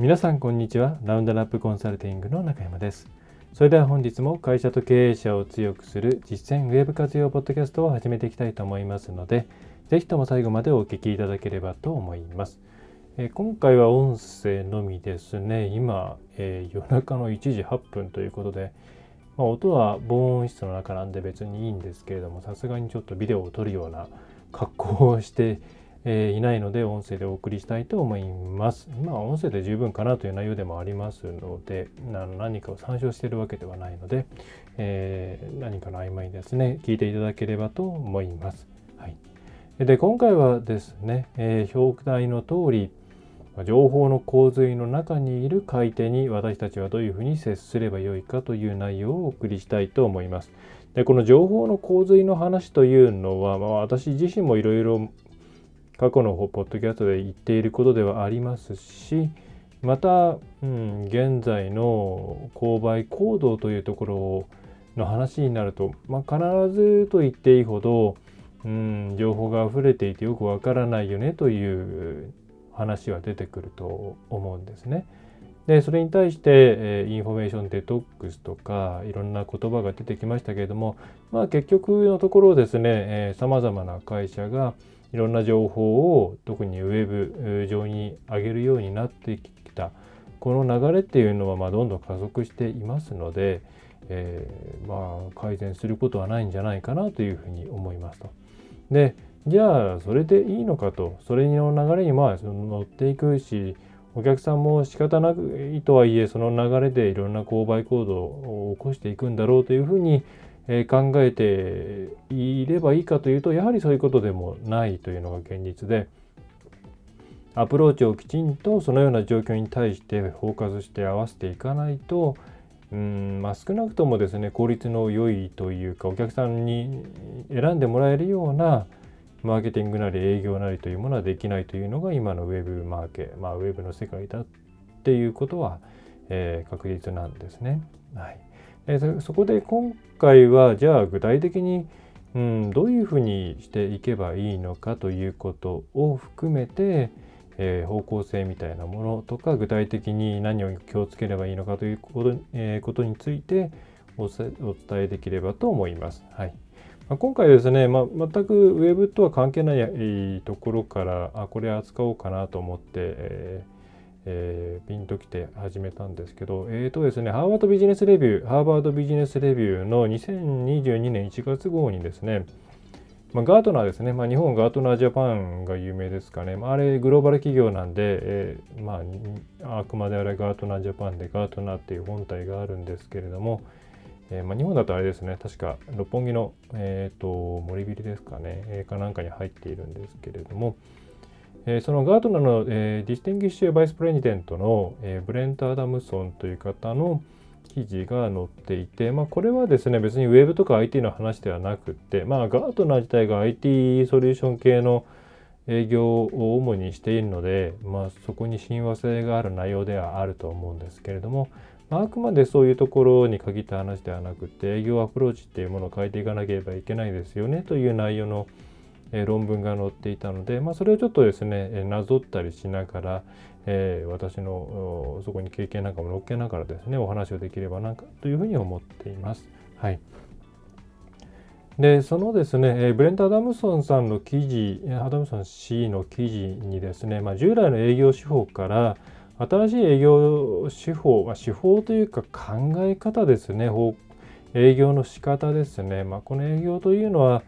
皆さんこんにちは。ラウンドナップコンサルティングの中山です。それでは本日も会社と経営者を強くする実践ウェブ活用ポッドキャストを始めていきたいと思いますのでぜひとも最後までお聞きいただければと思います。え今回は音声のみですね。今、えー、夜中の1時8分ということで、ま、音は防音室の中なんで別にいいんですけれどもさすがにちょっとビデオを撮るような格好をしてえー、いないので音声でお送りしたいと思います。まあ音声で十分かなという内容でもありますので何かを参照しているわけではないので、えー、何かの曖昧ですね聞いていただければと思います。はい、で今回はですね、えー、表題の通り情報の洪水の中にいる買い手に私たちはどういうふうに接すればよいかという内容をお送りしたいと思います。でこの情報の洪水の話というのは、まあ、私自身もいろいろ過去のポッドキャストで言っていることではありますしまた、うん、現在の購買行動というところの話になると、まあ、必ずと言っていいほど、うん、情報が溢れていてよくわからないよねという話は出てくると思うんですね。でそれに対して、え、 information detox とかいろんな言葉が出てきましたけれども、まあ、結局のところですねさまざまな会社がいろんな情報を特にウェブ上に上げるようになってきたこの流れっていうのはまどんどん加速していますので、えー、まあ改善することはないんじゃないかなというふうに思いますと。でじゃあそれでいいのかとそれの流れにまあ乗っていくしお客さんも仕方なくいとはいえその流れでいろんな購買行動を起こしていくんだろうというふうにえ考えていればいいかというとやはりそういうことでもないというのが現実でアプローチをきちんとそのような状況に対してフォーカスして合わせていかないとうんまあ、少なくともですね効率の良いというかお客さんに選んでもらえるようなマーケティングなり営業なりというものはできないというのが今のウェブマーケまあウェブの世界だっていうことは、えー、確実なんですね。はいえー、そこで今回はじゃあ具体的に、うん、どういうふうにしていけばいいのかということを含めて、えー、方向性みたいなものとか具体的に何を気をつければいいのかということ,、えー、ことについてお伝えできればと思います。はいま、今回ですね、まあ、全くウェブとは関係ないところからあこれ扱おうかなと思って、えーえー、ピンときて始めたんですけど、えーとですね、ハーバードビジネスレビュー、ハーバードビジネスレビューの2022年1月号にですね、まあ、ガートナーですね、まあ、日本ガートナージャパンが有名ですかね、まあ、あれグローバル企業なんで、えー、まあ、あくまであれガートナージャパンでガートナーっていう本体があるんですけれども、えー、ま、日本だとあれですね、確か六本木の、えーと、森ビルですかね、え、かなんかに入っているんですけれども、えー、そのガートナーの、えー、 Distinguished Vice President の、えー、ブレント・アダムソンという方の記事が載っていて、まあ、これはですね別にウェブとか IT の話ではなくて、まあ、ガートナー自体が IT ソリューション系の営業を主にしているので、まあ、そこに親和性がある内容ではあると思うんですけれども、まあ、あくまでそういうところに限った話ではなくて営業アプローチっていうものを変えていかなければいけないですよねという内容のえ論文が載っていたので、まあ、それをちょっとですねなぞったりしながら、えー、私のそこに経験なんかも載っけながらですねお話をできればなかというふうに思っています。はい、でそのですねブレント・アダムソンさんの記事アダムソン氏の記事にですね、まあ、従来の営業手法から新しい営業手法、まあ、手法というか考え方ですね営業の仕方ですね、まあ、この営業というのは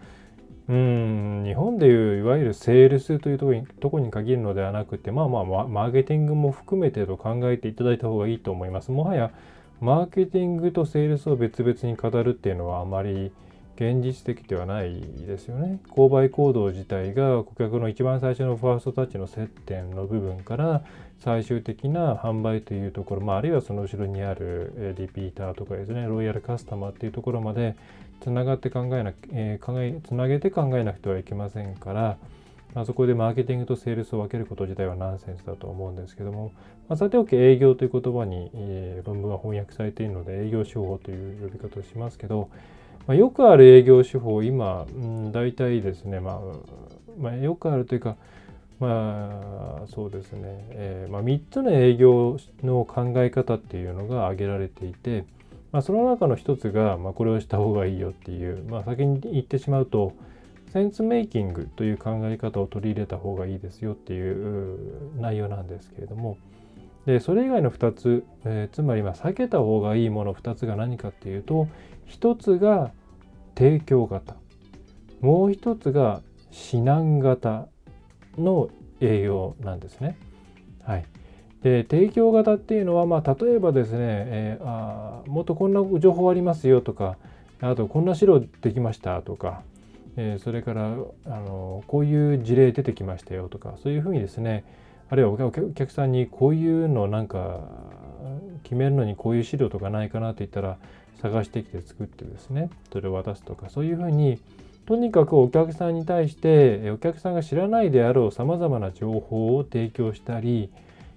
うん日本でいういわゆるセールスというとこにとこに限るのではなくてまあまあマーケティングも含めてと考えていただいた方がいいと思います。もはやマーケティングとセールスを別々に語るっていうのはあまり現実的ではないですよね。購買行動自体が顧客の一番最初のファーストタッチの接点の部分から最終的な販売というところ、まあ、あるいはその後ろにあるリピーターとかですねロイヤルカスタマーっていうところまでつながって考えな、えー、考えつなげて考えなくてはいけませんから、まあ、そこでマーケティングとセールスを分けること自体はナンセンスだと思うんですけども、まあ、さておき営業という言葉に、え、論文は翻訳されているので営業手法という呼び方をしますけど、まあ、よくある営業手法今、うん、大体ですね、まあ、まあ、よくあるというかまあそうですね、えーまあ、3つの営業の考え方っていうのが挙げられていて、まあ、その中の一つが、まあ、これをした方がいいよっていう、まあ、先に言ってしまうとセンスメイキングという考え方を取り入れた方がいいですよっていう内容なんですけれども。でそれ以外の2つ、えー、つまりま避けた方がいいもの2つが何かっていうと1つが提供型。もう1つが指南型の営業なんですね。はい、で提供型っていうのは、まあ、例えばですね、えー、あもっとこんな情報ありますよとかあとこんな資料できましたとか、えー、それからあのこういう事例出てきましたよとかそういうふうにですねあるいはお客さんにこういうのなんか決めるのにこういう資料とかないかなって言ったら探してきて作ってですねそれを渡すとかそういうふうにとにかくお客さんに対してお客さんが知らないであろうさまざまな情報を提供したり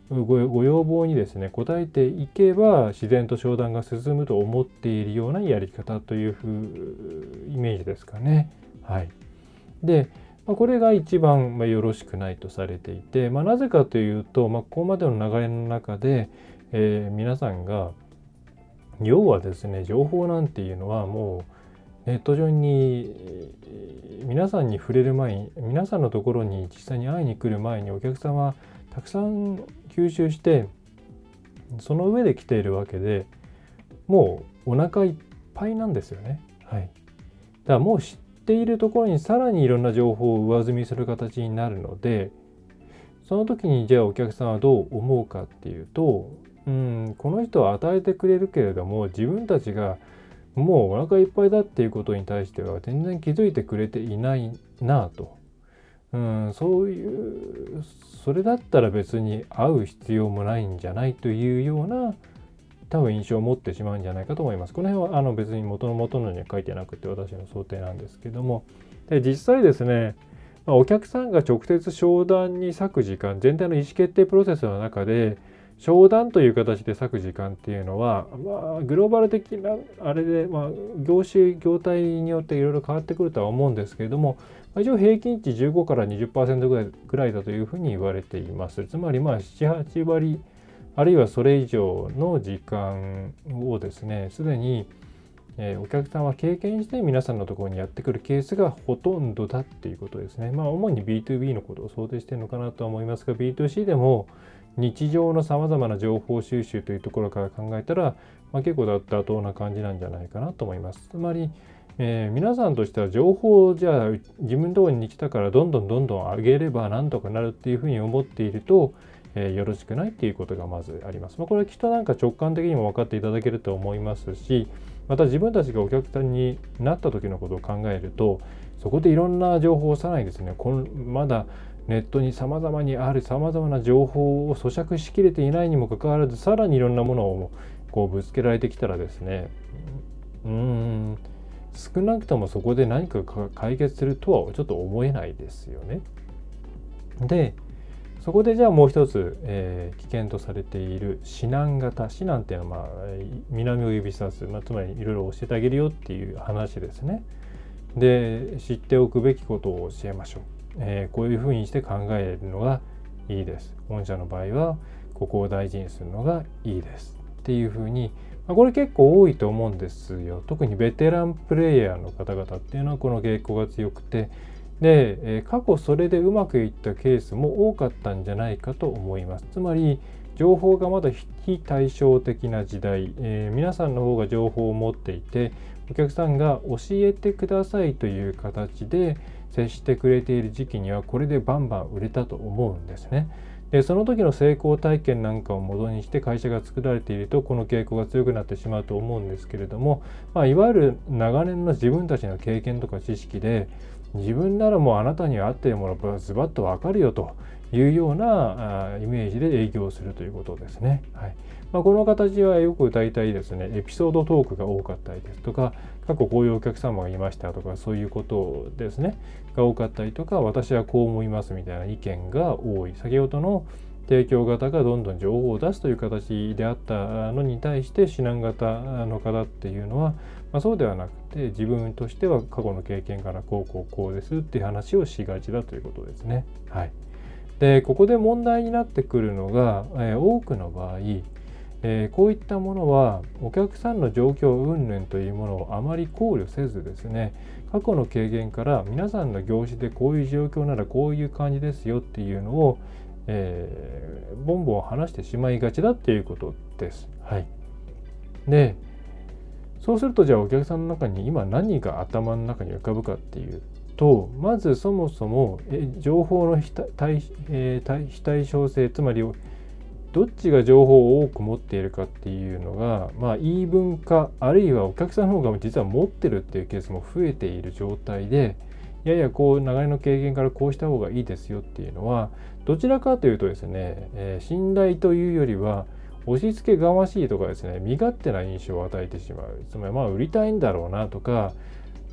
ご要望にですね応えていけば自然と商談が進むと思っているようなやり方というふうイメージですかね。はい、で、まあ、これが一番、まあ、よろしくないとされていて、まあ、なぜかというと、まあ、ここまでの流れの中で、えー、皆さんが要はですね情報なんていうのはもうネット上に皆さんに触れる前に皆さんのところに実際に会いに来る前にお客さんはたくさん吸収してその上で来ているわけでもうお腹いっぱいなんですよね。はい、だからもう知っているところにさらにいろんな情報を上積みする形になるのでその時にじゃあお客さんはどう思うかっていうとうんこの人は与えてくれるけれども自分たちがもうお腹いっぱいだっていうことに対しては全然気づいてくれていないなと。うん、そういうそれだったら別に会う必要もないんじゃないというような多分印象を持ってしまうんじゃないかと思います。この辺はあの別に元の元のには書いてなくて私の想定なんですけどもで実際ですねお客さんが直接商談に割く時間全体の意思決定プロセスの中で商談という形で割く時間っていうのは、まあ、グローバル的なあれで、まあ、業種業態によっていろいろ変わってくるとは思うんですけれども一応平均値15から20%ぐらいだというふうに言われています。つまりまあ78割あるいはそれ以上の時間をですねすでにえ、お客さんは経験して皆さんのところにやってくるケースがほとんどだっていうことですね。まあ主に B2B のことを想定しているのかなとは思いますが B2C でも日常のさまざまな情報収集というところから考えたら、まあ、結構妥当な感じなんじゃないかなと思います。つまり、えー、皆さんとしては情報をじゃあ自分のところに来たからどんどんどんどん上げればなんとかなるっていうふうに思っていると、えー、よろしくないっていうことがまずあります。まあ、これはきっとなんか直感的にも分かっていただけると思いますしまた自分たちがお客さんになった時のことを考えるとそこでいろんな情報をさらにですねこのまだネットにさまざまにあるさまざまな情報を咀嚼しきれていないにもかかわらずさらにいろんなものをこうぶつけられてきたらですねうん少なくともそこで何か解決するとはちょっと思えないですよね。でそこでじゃあもう一つ、えー、危険とされている指南型指南っていうのは、まあ、南を指さす、まあ、つまりいろいろ教えてあげるよっていう話ですね。で知っておくべきことを教えましょう。えー、こういうふうにして考えるのがいいです。御社の場合はここを大事にするのがいいですっていうふうに、これ結構多いと思うんですよ。特にベテランプレイヤーの方々っていうのはこの傾向が強くてで、過去それでうまくいったケースも多かったんじゃないかと思います。つまり情報がまだ非対称的な時代、えー、皆さんの方が情報を持っていてお客さんが教えてくださいという形で接してくれている時期にはこれでバンバン売れたと思うんですね。でその時の成功体験なんかを元にして会社が作られているとこの傾向が強くなってしまうと思うんですけれども、まあ、いわゆる長年の自分たちの経験とか知識で自分ならもうあなたに合っているものがズバッと分かるよというようなイメージで営業するということですね。はいまあ、この形はよく大体ですねエピソードトークが多かったりですとか過去こういうお客様がいましたとかそういうことですねが多かったりとか私はこう思いますみたいな意見が多い先ほどの提供型がどんどん情報を出すという形であったのに対して指南型の方っていうのは、まあ、そうではなくて自分としては過去の経験からこうこうこうですっていう話をしがちだということですね。はい、でここで問題になってくるのが、えー、多くの場合えー、こういったものはお客さんの状況云々というものをあまり考慮せずですね過去の経験から皆さんの業種でこういう状況ならこういう感じですよっていうのを、えー、ボンボン話してしまいがちだっていうことです。はい、でそうするとじゃあお客さんの中に今何が頭の中に浮かぶかっていうとまずそもそもえ情報の非対,、えー、非対称性つまりどっちが情報を多く持っているかっていうのが、まあ、言い分かあるいはお客さんの方が実は持ってるっていうケースも増えている状態でいやいやこう流れの経験からこうした方がいいですよっていうのはどちらかというとですね、えー、信頼というよりは押し付けがましいとかですね身勝手な印象を与えてしまう。つまりまあ売りたいんだろうなとか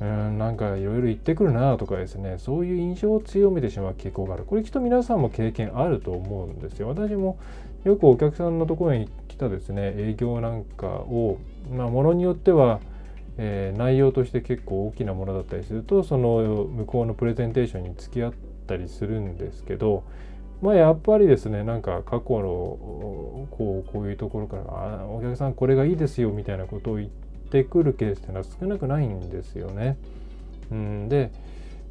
うんなんかいろいろ言ってくるなとかですねそういう印象を強めてしまう傾向がある。これきっと皆さんも経験あると思うんですよ。私もよくお客さんのところに来たですね営業なんかをまあものによっては、えー、内容として結構大きなものだったりするとその向こうのプレゼンテーションに付き合ったりするんですけどまあやっぱりですねなんか過去のこうこういうところからあお客さんこれがいいですよみたいなことを言ってくるケースっていうのは少なくないんですよね。うん、で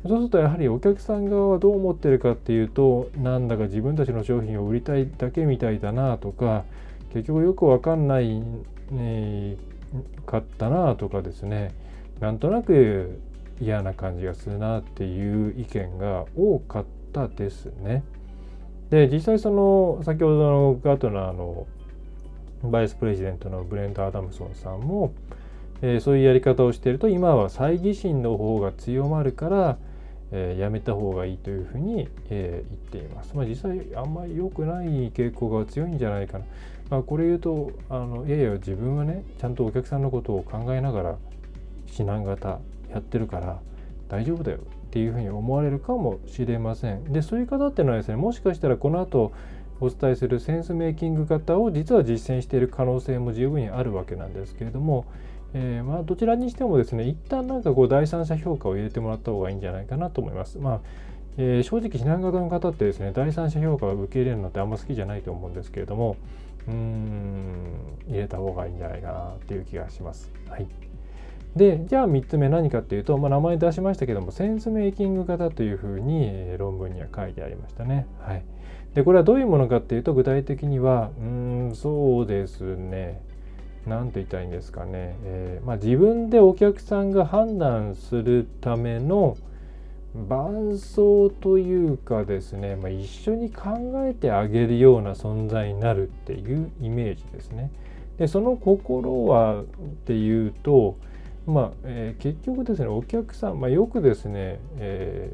そうするとやはりお客さん側はどう思ってるかっていうとなんだか自分たちの商品を売りたいだけみたいだなとか結局よくわかんない、ね、かったなとかですねなんとなく嫌な感じがするなっていう意見が多かったですね。で実際その先ほどのガートナーのバイスプレジデントのブレント・アダムソンさんも、えー、そういうやり方をしていると今は猜疑心の方が強まるからえー、やめた方がいいというふうに、えー、言っています。まあ、実際あんまり良くない傾向が強いんじゃないかな。まあ、これ言うとあのいやいや自分はねちゃんとお客さんのことを考えながら指南型やってるから大丈夫だよっていうふうに思われるかもしれません。でそういう方っていうのはですねもしかしたらこの後お伝えするセンスメイキング型を実は実践している可能性も十分にあるわけなんですけれどもえー、まあどちらにしてもですね一旦なんかこう第三者評価を入れてもらった方がいいんじゃないかなと思います。まあえー、正直避難型の方ってですね第三者評価を受け入れるのってあんま好きじゃないと思うんですけれどもうーん入れた方がいいんじゃないかなっていう気がします。はい、でじゃあ3つ目何かっていうと、まあ、名前出しましたけどもセンスメイキング型というふうに、え、論文には書いてありましたね。はい、でこれはどういうものかっていうと具体的にはうんそうですね何て言ったいんですかね、えー、まあ、自分でお客さんが判断するための伴走というかですね、まあ、一緒に考えてあげるような存在になるっていうイメージですね。でその心はっていうと、まあえー、結局ですねお客さん、まあ、よくですね、え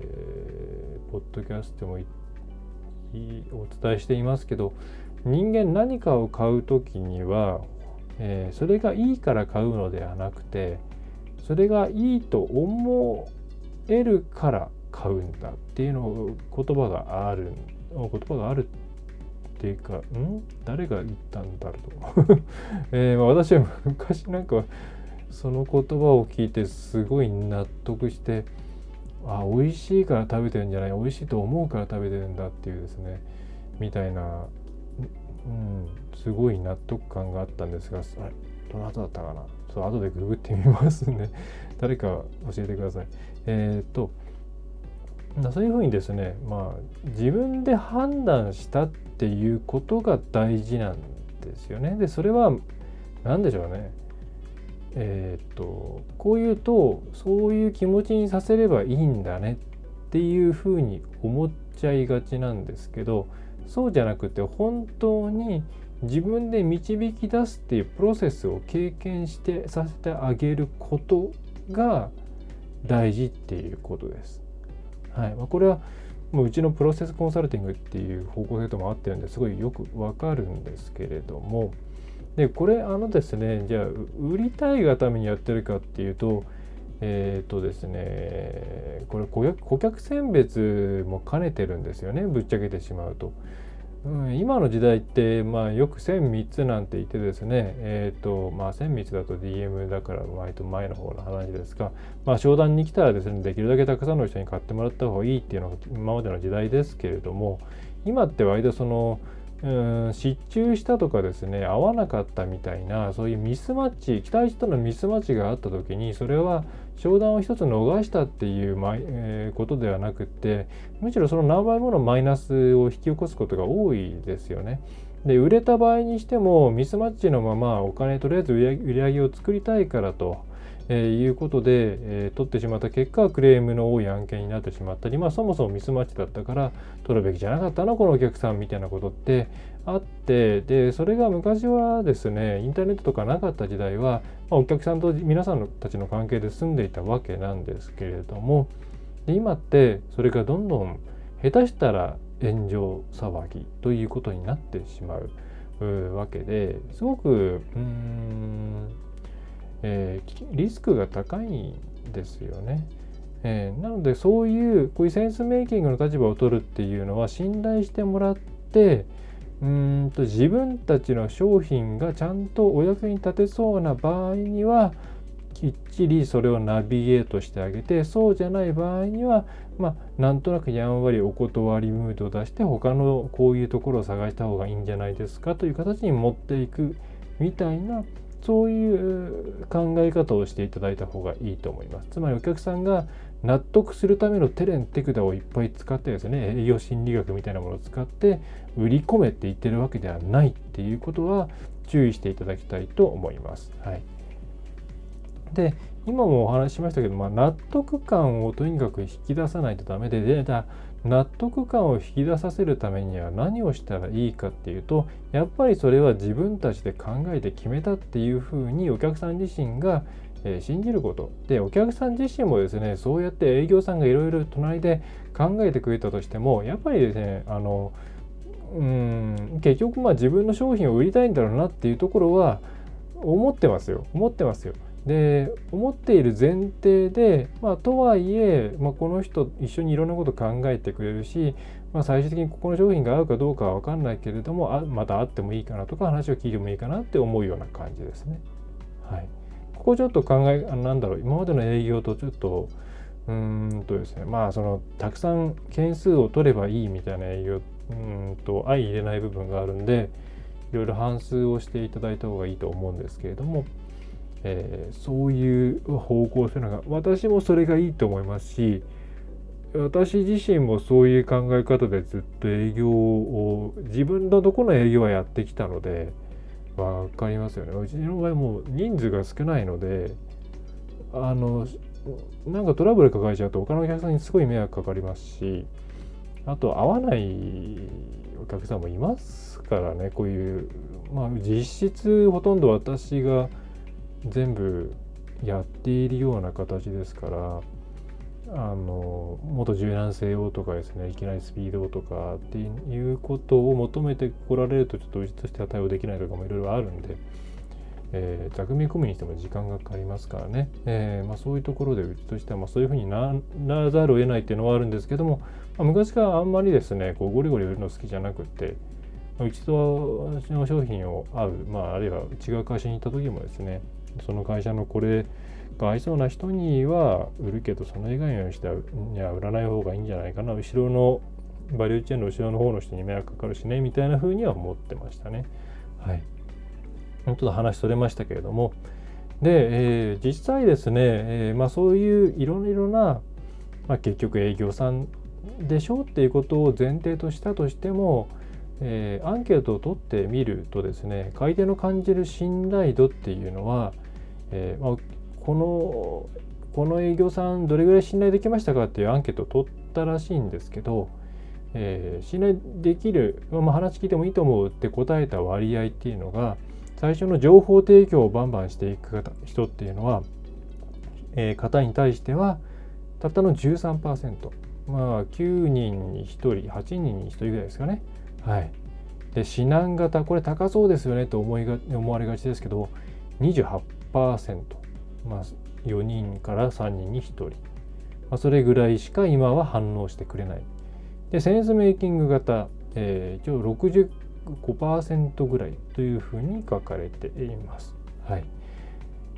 ー、ポッドキャストもお伝えしていますけど人間何かを買う時にはえー、それがいいから買うのではなくてそれがいいと思えるから買うんだっていうのを言葉がある言葉があるっていうかん？誰が言ったんだろうと、えー、まあ、私は昔なんかその言葉を聞いてすごい納得してあ美味しいから食べてるんじゃない美味しいと思うから食べてるんだっていうですねみたいなうん、すごい納得感があったんですが、あれ、どなただったかな？そう、後でググってみますね。誰か教えてください。えっ、と、そういうふうにですね、まあ、自分で判断したっていうことが大事なんですよね。で、それは、何でしょうね。えっ、と、こう言うと、そういう気持ちにさせればいいんだねっていうふうに思っちゃいがちなんですけど、そうじゃなくて本当に自分で導き出すっていうプロセスを経験してさせてあげることが大事っていうことです。はい。まあ、これはもううちのプロセスコンサルティングっていう方向性とも合ってるんです。ごいよくわかるんですけれども。でこれあのですねじゃあ売りたいがためにやってるかっていうとえっ、とですねこれ顧客選別も兼ねてるんですよねぶっちゃけてしまうと。うん、今の時代って、まあ、よく1000三つなんて言ってですね、えっ、と、まあ、1000三つだと DM だから割と前の方の話ですが、まあ、商談に来たらですね、できるだけたくさんの人に買ってもらった方がいいっていうのが今までの時代ですけれども、今って割とその、うん失注したとかですね合わなかったみたいなそういうミスマッチ期待したのミスマッチがあった時にそれは商談を一つ逃したっていう、まえー、ことではなくってむしろその何倍ものマイナスを引き起こすことが多いですよね。で売れた場合にしてもミスマッチのままお金とりあえず売り上げを作りたいからとえー、いうことで、えー、取ってしまった結果クレームの多い案件になってしまったり、まあ、そもそもミスマッチだったから取るべきじゃなかったのこのお客さんみたいなことってあってでそれが昔はですねインターネットとかなかった時代は、まあ、お客さんと皆さんたちの関係で住んでいたわけなんですけれどもで今ってそれがどんどん下手したら炎上騒ぎということになってしまうわけですごくうんえー、リスクが高いんですよね。えー、なのでそういうこういうセンスメイキングの立場を取るっていうのは信頼してもらってうんと自分たちの商品がちゃんとお役に立てそうな場合にはきっちりそれをナビゲートしてあげてそうじゃない場合にはまあなんとなくやんわりお断りムードを出して他のこういうところを探した方がいいんじゃないですかという形に持っていくみたいなそういう考え方をしていただいた方がいいと思います。つまりお客さんが納得するためのテレンテクダをいっぱい使ってですね営業心理学みたいなものを使って売り込めって言ってるわけではないっていうことは注意していただきたいと思います。はい、で今もお話ししましたけど、まあ、納得感をとにかく引き出さないとダメでで納得感を引き出させるためには何をしたらいいかっていうとやっぱりそれは自分たちで考えて決めたっていうふうにお客さん自身が、え、信じることでお客さん自身もですねそうやって営業さんがいろいろ隣で考えてくれたとしてもやっぱりですねあのうん結局まあ自分の商品を売りたいんだろうなっていうところは思ってますよ思ってますよ。で思っている前提で、まあ、とはいえ、まあ、この人一緒にいろんなこと考えてくれるし、まあ、最終的にここの商品が合うかどうかは分かんないけれどもあまた会ってもいいかなとか話を聞いてもいいかなって思うような感じですね。はい、ここちょっと考えなんだろう今までの営業とちょっとうんとですねまあそのたくさん件数を取ればいいみたいな営業うんと相入れない部分があるんでいろいろ半数をしていただいた方がいいと思うんですけれどもえー、そういう方向性のが私もそれがいいと思いますし私自身もそういう考え方でずっと営業を自分のどこの営業はやってきたので分かりますよね。うちの場合もう人数が少ないのであのなんかトラブル抱えちゃうと他のお客さんにすごい迷惑かかりますしあと合わないお客さんもいますからね。こういうまあ実質ほとんど私が全部やっているような形ですからあのもっと柔軟性をとかですねいきなりスピードをとかっていうことを求めてこられるとちょっとうちとしては対応できないとかもいろいろあるんで、えー、座組込みにしても時間がかかりますからね、えーまあ、そういうところでうちとしてはまそういうふうにならざるを得ないっていうのはあるんですけども、まあ、昔からあんまりですねこうゴリゴリ売るの好きじゃなくてうちと私の商品を合う、まあ、あるいは違う会社に行った時もですねその会社のこれが合いそうな人には売るけどその以外の人には売らない方がいいんじゃないかな後ろのバリューチェーンの後ろの方の人に迷惑かかるしねみたいな風には思ってましたね。はい。ちょっと話それましたけれどもで、えー、実際ですね、えー、まあ、そういういろいろな、まあ、結局営業さんでしょうっていうことを前提としたとしてもえー、アンケートを取ってみるとですね買い手の感じる信頼度っていうのは、えーまあ、このこの営業さんどれぐらい信頼できましたかっていうアンケートを取ったらしいんですけど、えー、信頼できる、まあ、話聞いてもいいと思うって答えた割合っていうのが最初の情報提供をバンバンしていく方人っていうのは、えー、方に対してはたったの13%まあ9人に1人8人に1人ぐらいですかね。はい。で指南型これ高そうですよねと思いが思われがちですけど28%まあ4人から3人に1人、まあ、それぐらいしか今は反応してくれないでセンスメイキング型、えー、一応65%ぐらいというふうに書かれています。はい。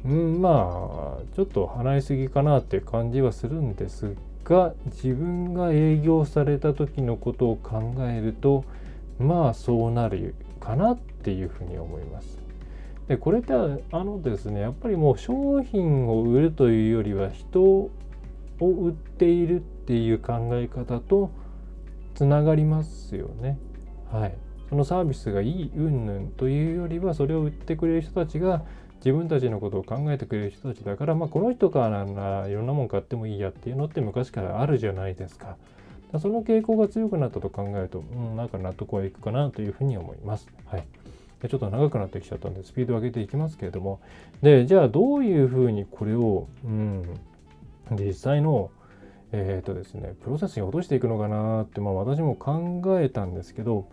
うん、まあちょっと離れすぎかなっていう感じはするんですが自分が営業された時のことを考えるとまあそうなるかなっていうふうに思います。でこれってあのですねやっぱりもう商品を売るというよりは人を売っているっていう考え方とつながりますよね。はい、そのサービスがいい云々というよりはそれを売ってくれる人たちが自分たちのことを考えてくれる人たちだから、まあ、この人からならいろんなもん買ってもいいやっていうのって昔からあるじゃないですか。その傾向が強くなったと考えると、うん、なんか納得はいくかなというふうに思います。はい。ちょっと長くなってきちゃったんで、スピードを上げていきますけれども、で、じゃあどういうふうにこれを、うん、実際のえっ、ー、とですね、プロセスに落としていくのかなって、まあ、私も考えたんですけど、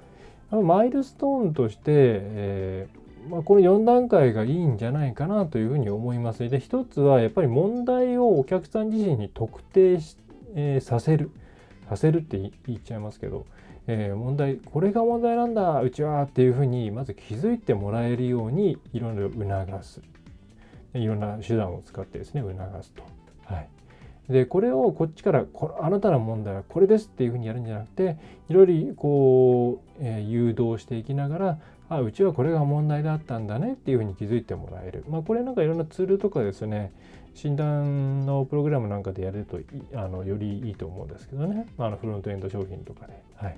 マイルストーンとして、えー、まあ、この4段階がいいんじゃないかなというふうに思います。で、一つはやっぱり問題をお客さん自身に特定し、えー、させる。させるって言っちゃいますけど、えー、問題、これが問題なんだ、うちはっていうふうに、まず気づいてもらえるように、いろいろ促す。いろんな手段を使ってですね、促すと。はい。でこれをこっちからこあなたの問題はこれですっていうふうにやるんじゃなくていろいろこう、えー、誘導していきながらあうちはこれが問題だったんだねっていうふうに気づいてもらえる。まあこれなんかいろんなツールとかですね診断のプログラムなんかでやるとあのよりいいと思うんですけどね、まあ、あのフロントエンド商品とかで。はい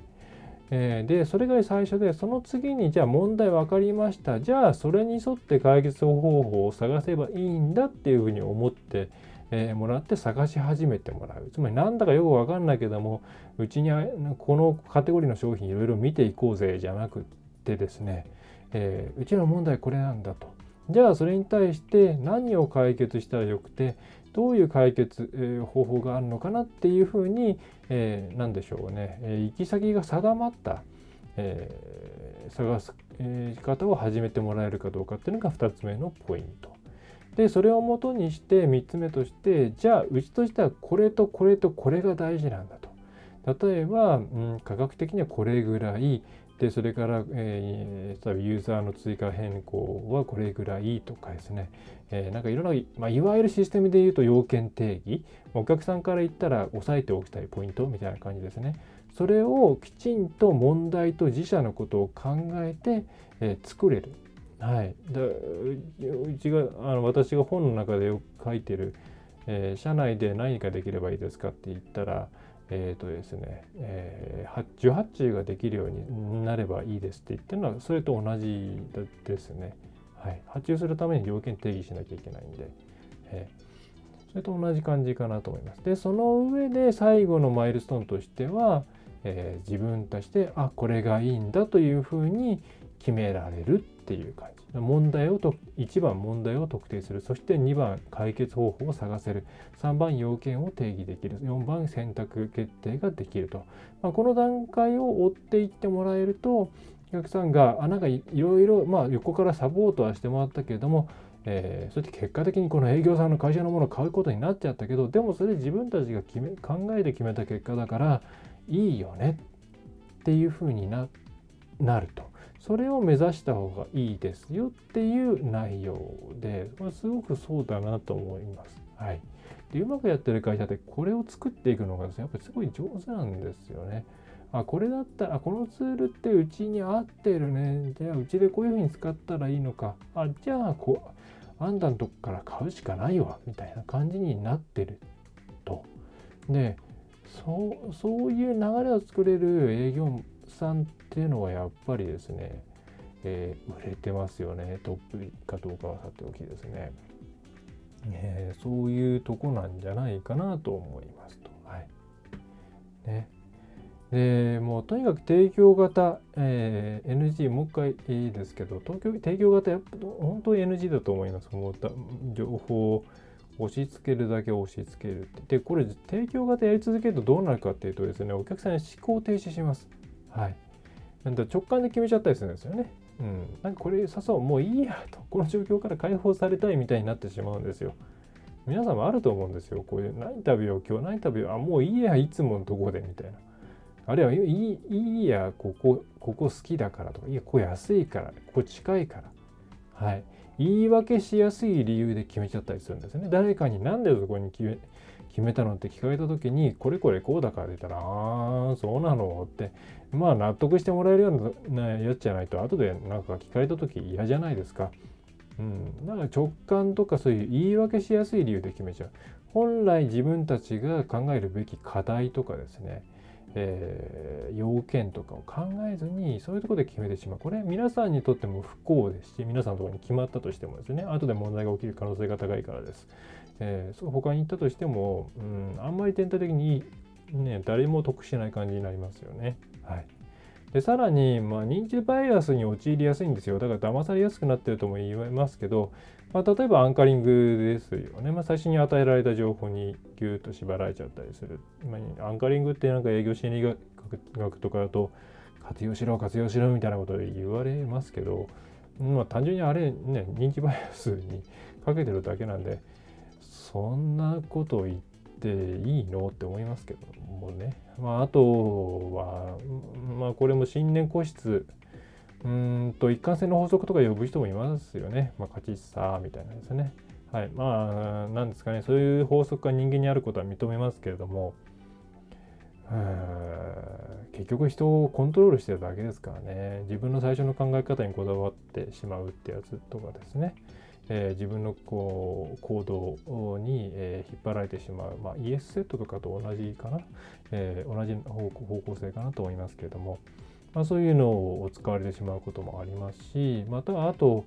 えー、でそれが最初でその次にじゃあ問題分かりました。じゃあそれに沿って解決方法を探せばいいんだっていうふうに思ってえー、もらって探し始めてもらう。つまりなんだかよくわかんないけどもうちにこのカテゴリーの商品いろいろ見ていこうぜじゃなくってですね、えー、うちの問題これなんだと。じゃあそれに対して何を解決したらよくてどういう解決、えー、方法があるのかなっていうふうに、えー、何でしょうね、え、行き先が定まった、えー、探す、えー、方を始めてもらえるかどうかっていうのが2つ目のポイント。でそれをもとにして3つ目としてじゃあうちとしてはこれとこれとこれが大事なんだと。例えば、うん、科学的にはこれぐらい。でそれから、えー、ユーザーの追加変更はこれぐらいとかですね、えー、なんかいろんな、まあ、いわゆるシステムで言うと要件定義。お客さんから言ったら押さえておきたいポイントみたいな感じですね。それをきちんと問題と自社のことを考えて、えー、作れる。はい、だうちがあの私が本の中でよく書いてる、えー、社内で何かできればいいですかって言ったら、えっ、ー、とですね、えー、受発注ができるようになればいいですって言ってるのはそれと同じですね。はい、発注するために条件定義しなきゃいけないんで、えー、それと同じ感じかなと思います。で、その上で最後のマイルストーンとしては、えー、自分たちであこれがいいんだというふうに決められるっていう感じ。問題をと1番問題を特定する。そして2番解決方法を探せる。3番要件を定義できる。4番選択決定ができると、まあ、この段階を追っていってもらえるとお客さんがあなんかいろいろ、まあ、横からサポートはしてもらったけれどもえー、そして結果的にこの営業さんの会社のものを買うことになっちゃったけどでもそれ自分たちが決め考えて決めた結果だからいいよねっていうふうになると。それを目指した方がいいですよっていう内容で、まあ、すごくそうだなと思います。はい。で、うまくやってる会社ってこれを作っていくのがですね、やっぱりすごい上手なんですよね。あ、これだったら、このツールってうちに合ってるね。じゃあ、うちでこういうふうに使ったらいいのか。あ、じゃあ、こう、あんたのとこから買うしかないわ。みたいな感じになってると。で、そう、そういう流れを作れる営業さんっていうのはやっぱりですね、えー、売れてますよねトップかどうかはさておきですね、えー、そういうとこなんじゃないかなと思いますと。はいねでもうとにかく提供型、えー、NG もう一回いいですけど東京提供型やっぱ本当に NG だと思いますもう情報を押し付けるだけ押し付けるって。でこれ提供型やり続けるとどうなるかっていうとですねお客さんに思考停止します。はい。なんだ直感で決めちゃったりするんですよね。うん、なんかこれ誘うもういいやと。この状況から解放されたいみたいになってしまうんですよ。皆さんもあると思うんですよ。こういう何食べよう今日何食べようあもういいやいつものとこでみたいな。あるいはいいいいやここここ好きだからとかいやここ安いからここ近いから。はい。言い訳しやすい理由で決めちゃったりするんですね。誰かに何でそこに決め決めたのって聞かれた時にこれこれこうだから出たらああそうなのって。まあ納得してもらえるようなやつじゃないと後でなんか聞かれた時嫌じゃないですか。うん、だから直感とかそういう言い訳しやすい理由で決めちゃう。本来自分たちが考えるべき課題とかですね、えー、要件とかを考えずにそういうとこで決めてしまう。これ皆さんにとっても不幸ですし皆さんのところに決まったとしてもですね後で問題が起きる可能性が高いからです、えー、そ他に行ったとしても、うん、あんまり全体的にね誰も得してない感じになりますよね。はい。でさらに、まあ、認知バイアスに陥りやすいんですよ。だから騙されやすくなってるとも言いますけど、まあ、例えばアンカリングですよね、まあ、最初に与えられた情報にギュッと縛られちゃったりする、まあ、アンカリングってなんか営業心理学とかだと活用しろ活用しろみたいなことで言われますけど、まあ、単純にあれね認知バイアスにかけてるだけなんでそんなこと言っていいのって思いますけどもね、まあ、あとは、まあ、これも新年個室うんと一貫性の法則とか呼ぶ人もいますよね。まあ、勝ちさみたいなですね。はい。まあ、なんですかね。そういう法則が人間にあることは認めますけれども、結局人をコントロールしてるだけですからね。自分の最初の考え方にこだわってしまうってやつとかですね。えー、自分のこう行動に、えー、引っ張られてしまう、まあ、ES セットとかと同じかな、えー、同じ方向性かなと思いますけれども、まあ、そういうのを使われてしまうこともありますしまたあと、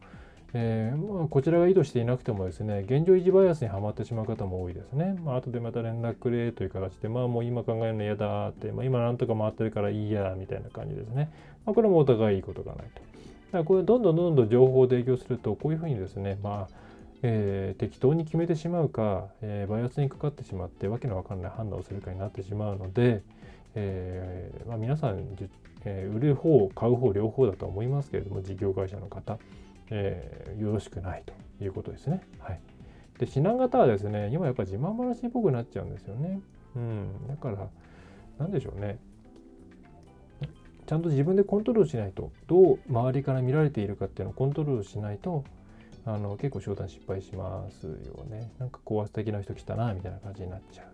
えーまあ、こちらが意図していなくてもですね現状維持バイアスにはまってしまう方も多いですね。まあ後でまた連絡くれという形でまあもう今考えるの嫌だって、まあ、今なんとか回ってるからいいやみたいな感じですね。まあ、これもお互いいいことがないと。だからこれどんどんどんどん情報を提供するとこういうふうにですねまあえー、適当に決めてしまうか、えー、バイアスにかかってしまってわけのわからない判断をするかになってしまうので、えーまあ、皆さん、えー、売る方買う方両方だと思いますけれども事業会社の方、えー、よろしくないということですね。はい、で品型はですね今やっぱり自慢話っぽくなっちゃうんですよね。うん、だから何でしょうね。ちゃんと自分でコントロールしないとどう周りから見られているかっていうのをコントロールしないとあの結構商談失敗しますよね。なんかこう素敵な人来たなみたいな感じになっちゃう。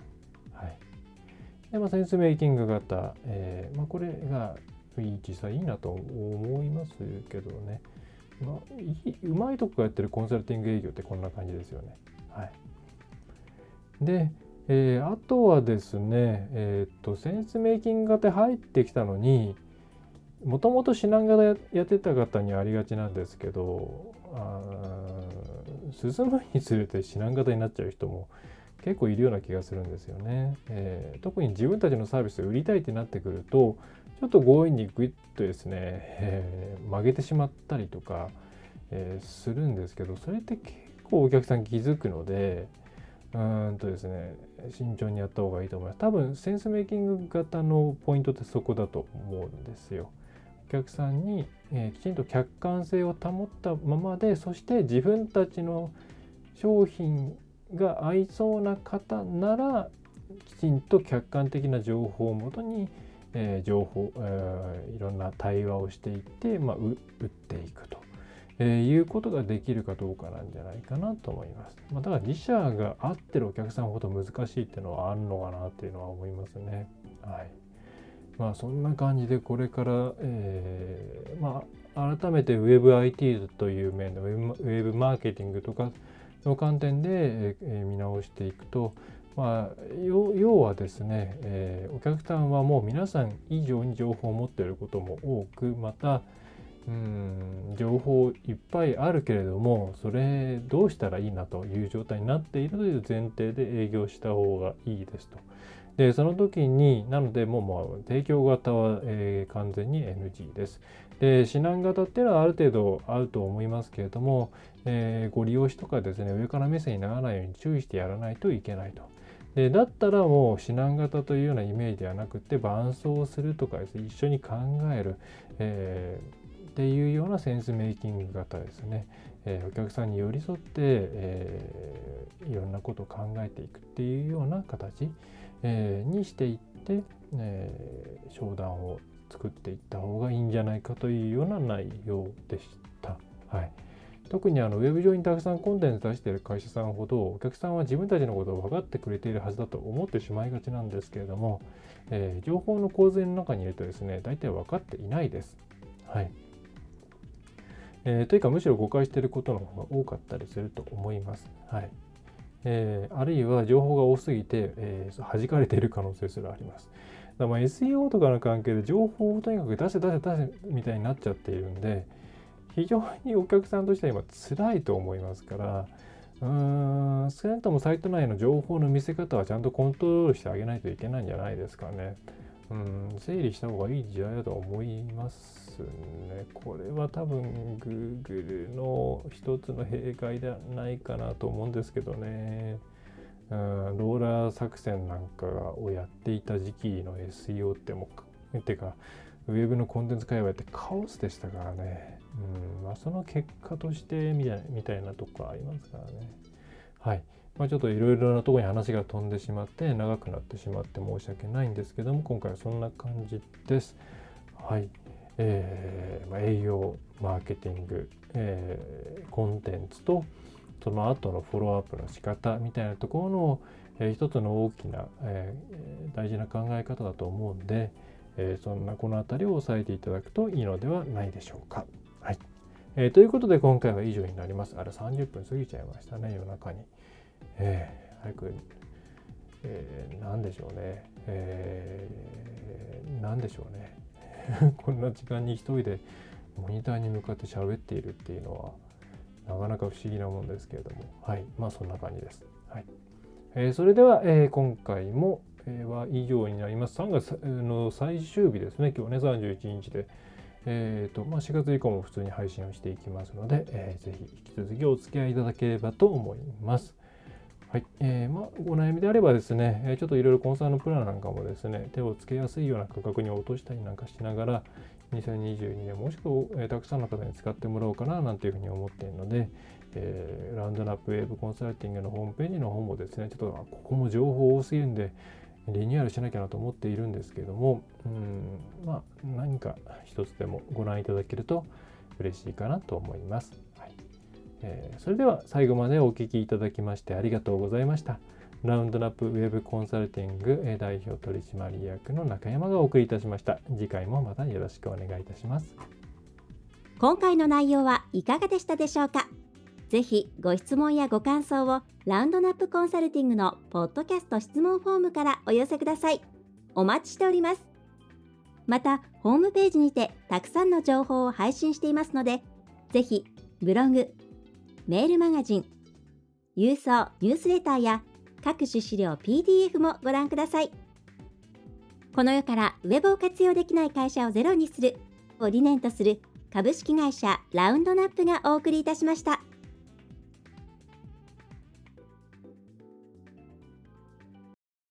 でまあセンスメイキング型、えー、まあ、これが実際いいなと思いますけどねまあ、いいうまいとこがやってるコンサルティング営業ってこんな感じですよね。はい、で、えー、あとはですね、えっ、とセンスメイキング型入ってきたのにもともと品型やってた方にありがちなんですけどあ進むにつれて品型になっちゃう人も結構いるような気がするんですよね。えー、特に自分たちのサービスを売りたいってなってくるとちょっと強引にグイッとですね、えー、曲げてしまったりとか、えー、するんですけどそれって結構お客さん気づくのでうんとですね慎重にやった方がいいと思います。多分センスメイキング型のポイントってそこだと思うんですよ。お客さんに、えー、きちんと客観性を保ったままでそして自分たちの商品が合いそうな方ならきちんと客観的な情報をもとに、えー、情報、えー、いろんな対話をしていって、まあ、売っていくと、えー、いうことができるかどうかなんじゃないかなと思います。まあ、だから自社が合ってるお客さんほど難しいっていうのはあるのかなっていうのは思いますね。はいまあそんな感じでこれから、えー、まあ改めて WebIT という面で Web マーケティングとかその観点で、え、見直していくと、まあ、要はですね、え、お客さんはもう皆さん以上に情報を持っていることも多くまたうん情報いっぱいあるけれどもそれどうしたらいいなという状態になっているという前提で営業した方がいいですと。でその時になのでもうもう提供型は、えー、完全に NG です。で指南型っていうのはある程度合うと思いますけれども、えー、ご利用しとかですね上から目線にならないように注意してやらないといけないと。でだったらもう指南型というようなイメージではなくて伴走するとかですね一緒に考える、えー、っていうようなセンスメイキング型ですね。えー、お客さんに寄り添って、えー、いろんなことを考えていくっていうような形、え、にしていって、え、商談を作っていった方がいいんじゃないかというような内容でした。はい、特にあのウェブ上にたくさんコンテンツ出している会社さんほどお客さんは自分たちのことを分かってくれているはずだと思ってしまいがちなんですけれども、えー、情報の洪水の中にいるとですね大体分かっていないです。はいえー、というかむしろ誤解していることの方が多かったりすると思います。はいえー、あるいは情報が多すぎて、えー、弾かれている可能性すらあります。だまあ SEO とかの関係で情報をとにかく出せ出せ出せみたいになっちゃっているんで非常にお客さんとしては今辛いと思いますからうーん少なくともサイト内の情報の見せ方はちゃんとコントロールしてあげないといけないんじゃないですかね。うん、整理した方がいい時代だと思いますね。これは多分 Google の一つの弊害ではないかなと思うんですけどね。ローラー作戦なんかをやっていた時期の SEO ってもうてかウェブのコンテンツ界隈ってカオスでしたからね、うんまあ、その結果としてみたいみたいなとこありますからねはいまあ、ちょっといろいろなところに話が飛んでしまって長くなってしまって申し訳ないんですけども今回はそんな感じです。はい。えーまあ、営業、マーケティング、えー、コンテンツとその後のフォローアップの仕方みたいなところの、えー、一つの大きな、えー、大事な考え方だと思うんで、えー、そんなこの辺りを押さえていただくといいのではないでしょうか。はい。え、ということで今回は以上になります。あれ30分過ぎちゃいましたね、夜中に。え、早く、え、何でしょうね、えー、何でしょうね こんな時間に一人でモニターに向かって喋っているっていうのはなかなか不思議なもんですけれどもはいまあそんな感じです。はいえー、それでは、えー、今回も、えー、は以上になります。3月の最終日ですね今日ね31日で。えーとまあ、4月以降も普通に配信をしていきますので、えー、ぜひ引き続きお付き合いいただければと思います。はい。えー、まあ、ご悩みであればですね、えちょっといろいろコンサルのプランなんかもですね、手をつけやすいような価格に落としたりなんかしながら、2022年もうちょっと、えー、たくさんの方に使ってもらおうかななんていうふうに思っているので、えー、ラウンドナップウェーブコンサルティングのホームページの方もですね、ちょっとここも情報多すぎるんで、リニューアルしなきゃなと思っているんですけども、うん、まあ、何か一つでもご覧いただけると嬉しいかなと思います。はいえー、それでは最後までお聴きいただきましてありがとうございました。ラウンドナップウェブコンサルティング代表取締役の中山がお送りいたしました。次回もまたよろしくお願いいたします。今回の内容はいかがでしたでしょうか？ぜひご質問やご感想をラウンドナップコンサルティングのポッドキャスト質問フォームからお寄せください。お待ちしております。また、ホームページにてたくさんの情報を配信していますので、ぜひブログ、メールマガジン、郵送ニュースレターや各種資料 PDF もご覧ください。この世からウェブを活用できない会社をゼロにするを理念とする株式会社ラウンドナップがお送りいたしました。